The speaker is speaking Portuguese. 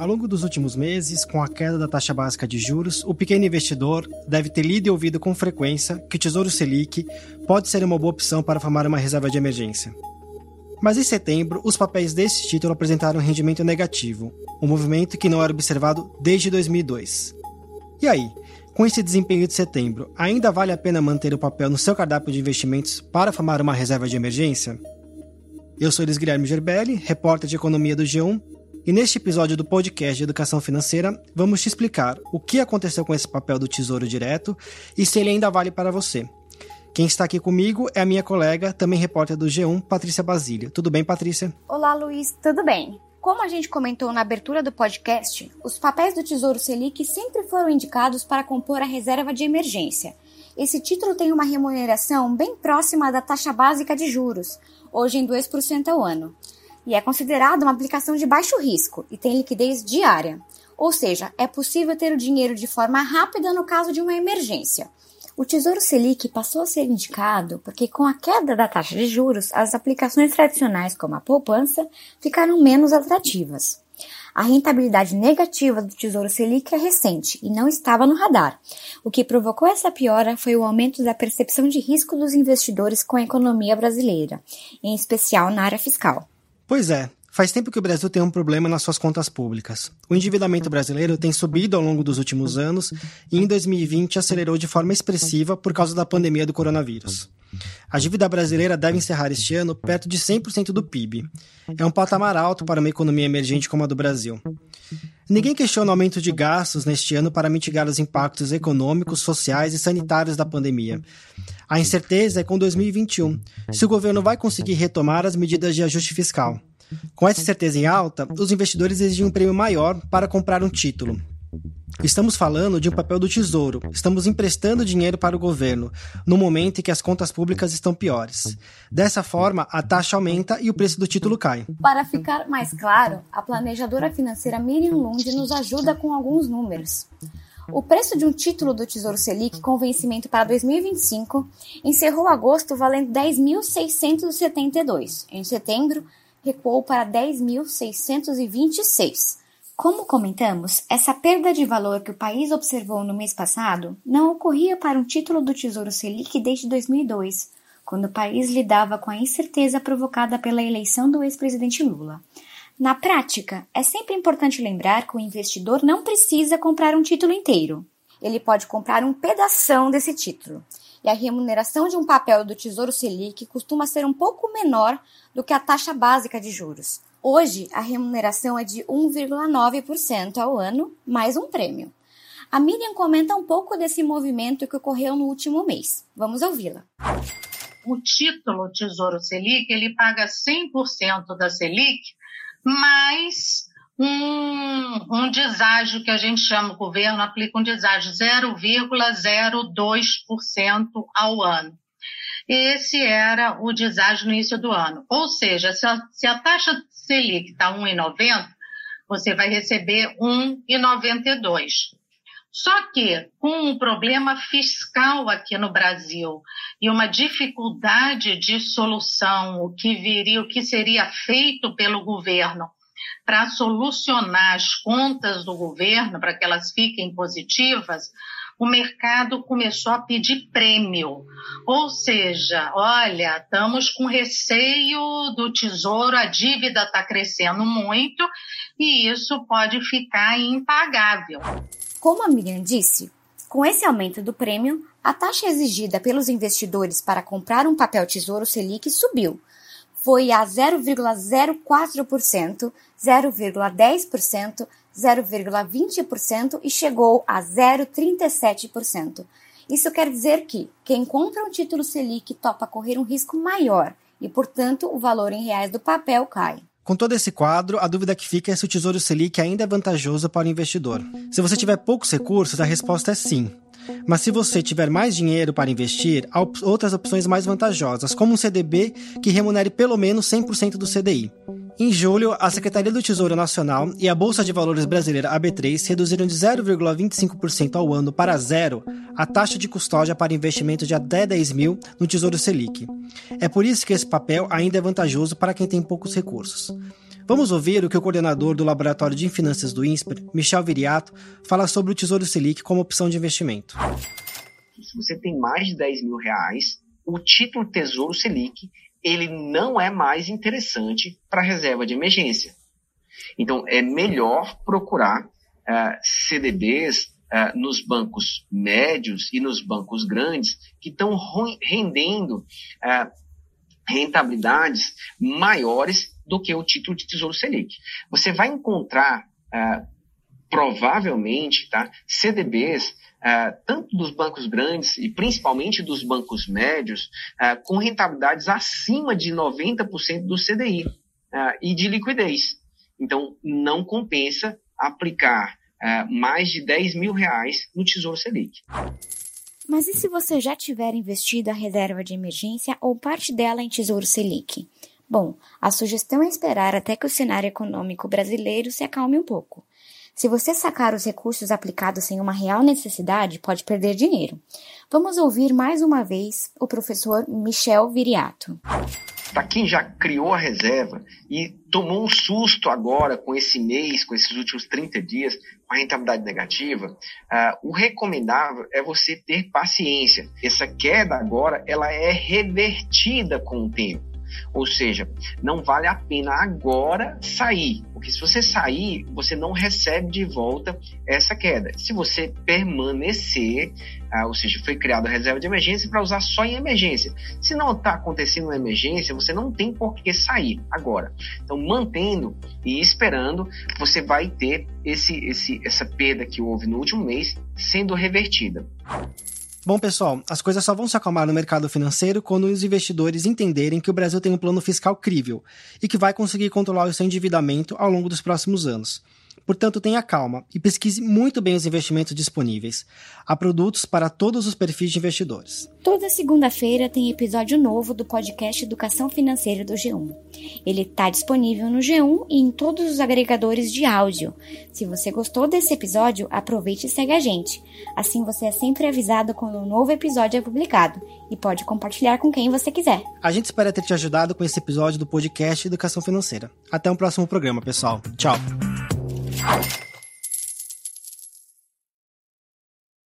Ao longo dos últimos meses, com a queda da taxa básica de juros, o pequeno investidor deve ter lido e ouvido com frequência que o Tesouro Selic pode ser uma boa opção para formar uma reserva de emergência. Mas em setembro, os papéis desse título apresentaram um rendimento negativo, um movimento que não era observado desde 2002. E aí, com esse desempenho de setembro, ainda vale a pena manter o papel no seu cardápio de investimentos para formar uma reserva de emergência? Eu sou Luiz Guilherme Gerbelli, repórter de economia do G1, e neste episódio do podcast de Educação Financeira, vamos te explicar o que aconteceu com esse papel do Tesouro Direto e se ele ainda vale para você. Quem está aqui comigo é a minha colega, também repórter do G1, Patrícia Basílio. Tudo bem, Patrícia? Olá, Luiz, tudo bem? Como a gente comentou na abertura do podcast, os papéis do Tesouro Selic sempre foram indicados para compor a reserva de emergência. Esse título tem uma remuneração bem próxima da taxa básica de juros, hoje em 2% ao ano e é considerado uma aplicação de baixo risco e tem liquidez diária. Ou seja, é possível ter o dinheiro de forma rápida no caso de uma emergência. O Tesouro Selic passou a ser indicado porque, com a queda da taxa de juros, as aplicações tradicionais, como a poupança, ficaram menos atrativas. A rentabilidade negativa do Tesouro Selic é recente e não estava no radar. O que provocou essa piora foi o aumento da percepção de risco dos investidores com a economia brasileira, em especial na área fiscal. Pois é, Faz tempo que o Brasil tem um problema nas suas contas públicas. O endividamento brasileiro tem subido ao longo dos últimos anos e em 2020 acelerou de forma expressiva por causa da pandemia do coronavírus. A dívida brasileira deve encerrar este ano perto de 100% do PIB. É um patamar alto para uma economia emergente como a do Brasil. Ninguém questiona o aumento de gastos neste ano para mitigar os impactos econômicos, sociais e sanitários da pandemia. A incerteza é com 2021, se o governo vai conseguir retomar as medidas de ajuste fiscal. Com essa certeza em alta, os investidores exigem um prêmio maior para comprar um título. Estamos falando de um papel do Tesouro. Estamos emprestando dinheiro para o governo, no momento em que as contas públicas estão piores. Dessa forma, a taxa aumenta e o preço do título cai. Para ficar mais claro, a planejadora financeira Miriam Lund nos ajuda com alguns números. O preço de um título do Tesouro Selic com vencimento para 2025 encerrou agosto valendo 10.672. Em setembro, recuou para 10.626. Como comentamos, essa perda de valor que o país observou no mês passado não ocorria para um título do Tesouro Selic desde 2002, quando o país lidava com a incerteza provocada pela eleição do ex-presidente Lula. Na prática, é sempre importante lembrar que o investidor não precisa comprar um título inteiro. Ele pode comprar um pedaço desse título. E a remuneração de um papel do Tesouro Selic costuma ser um pouco menor do que a taxa básica de juros, Hoje, a remuneração é de 1,9% ao ano, mais um prêmio. A Miriam comenta um pouco desse movimento que ocorreu no último mês. Vamos ouvi-la. O título Tesouro Selic, ele paga 100% da Selic, mais um, um deságio que a gente chama, o governo aplica um deságio 0,02% ao ano. Esse era o deságio no início do ano. Ou seja, se a, se a taxa Selic está 1,90, você vai receber 1,92. Só que com um problema fiscal aqui no Brasil e uma dificuldade de solução, o que viria, o que seria feito pelo governo para solucionar as contas do governo para que elas fiquem positivas, o mercado começou a pedir prêmio. Ou seja, olha, estamos com receio do tesouro, a dívida está crescendo muito e isso pode ficar impagável. Como a Miriam disse, com esse aumento do prêmio, a taxa exigida pelos investidores para comprar um papel Tesouro Selic subiu. Foi a 0,04%, 0,10%, 0,20% e chegou a 0,37%. Isso quer dizer que quem compra um título Selic topa correr um risco maior e, portanto, o valor em reais do papel cai. Com todo esse quadro, a dúvida que fica é se o Tesouro Selic ainda é vantajoso para o investidor. Se você tiver poucos recursos, a resposta é sim. Mas se você tiver mais dinheiro para investir, há outras opções mais vantajosas, como um CDB que remunere pelo menos 100% do CDI. Em julho, a Secretaria do Tesouro Nacional e a Bolsa de Valores brasileira AB3 reduziram de 0,25% ao ano para zero a taxa de custódia para investimento de até 10 mil no Tesouro Selic. É por isso que esse papel ainda é vantajoso para quem tem poucos recursos. Vamos ouvir o que o coordenador do Laboratório de Finanças do INSPER, Michel Viriato, fala sobre o Tesouro Selic como opção de investimento. Se você tem mais de 10 mil reais, o título Tesouro Selic ele não é mais interessante para reserva de emergência. Então, é melhor procurar uh, é, CDBs uh, é, nos bancos médios e nos bancos grandes que estão rendendo uh, rentabilidades maiores do que o título de Tesouro Selic. Você vai encontrar, provavelmente, tá, CDBs Uh, tanto dos bancos grandes e principalmente dos bancos médios, uh, com rentabilidades acima de 90% do CDI uh, e de liquidez. Então, não compensa aplicar mais de 10 mil reais no Tesouro Selic. Mas e se você já tiver investido a reserva de emergência ou parte dela em Tesouro Selic? Bom, a sugestão é esperar até que o cenário econômico brasileiro se acalme um pouco. Se você sacar os recursos aplicados sem uma real necessidade, pode perder dinheiro. Vamos ouvir mais uma vez o professor Michel Viriato para quem já criou a reserva e tomou um susto agora com esse mês, com esses últimos 30 dias, com a rentabilidade negativa, uh, o recomendável é você ter paciência. Essa queda agora, ela é revertida com o tempo. Ou seja, não vale a pena agora sair, porque se você sair, você não recebe de volta essa queda. Se você permanecer, ah, ou seja, foi criada a reserva de emergência para usar só em emergência. Se não está acontecendo uma emergência, você não tem por que sair agora. Então, mantendo e esperando, você vai ter esse, esse, essa perda que houve no último mês sendo revertida. Bom, pessoal, as coisas só vão se acalmar no mercado financeiro quando os investidores entenderem que o Brasil tem um plano fiscal crível e que vai conseguir controlar o seu endividamento ao longo dos próximos anos. Portanto, tenha calma e pesquise muito bem os investimentos disponíveis. Há produtos para todos os perfis de investidores. Toda segunda-feira tem episódio novo do podcast Educação Financeira do G1. Ele está disponível no G1 e em todos os agregadores de áudio. Se você gostou desse episódio, aproveite e segue a gente. Assim você é sempre avisado quando um novo episódio é publicado e pode compartilhar com quem você quiser. A gente espera ter te ajudado com esse episódio do podcast Educação Financeira. Até o um próximo programa, pessoal. Tchau. Thank you.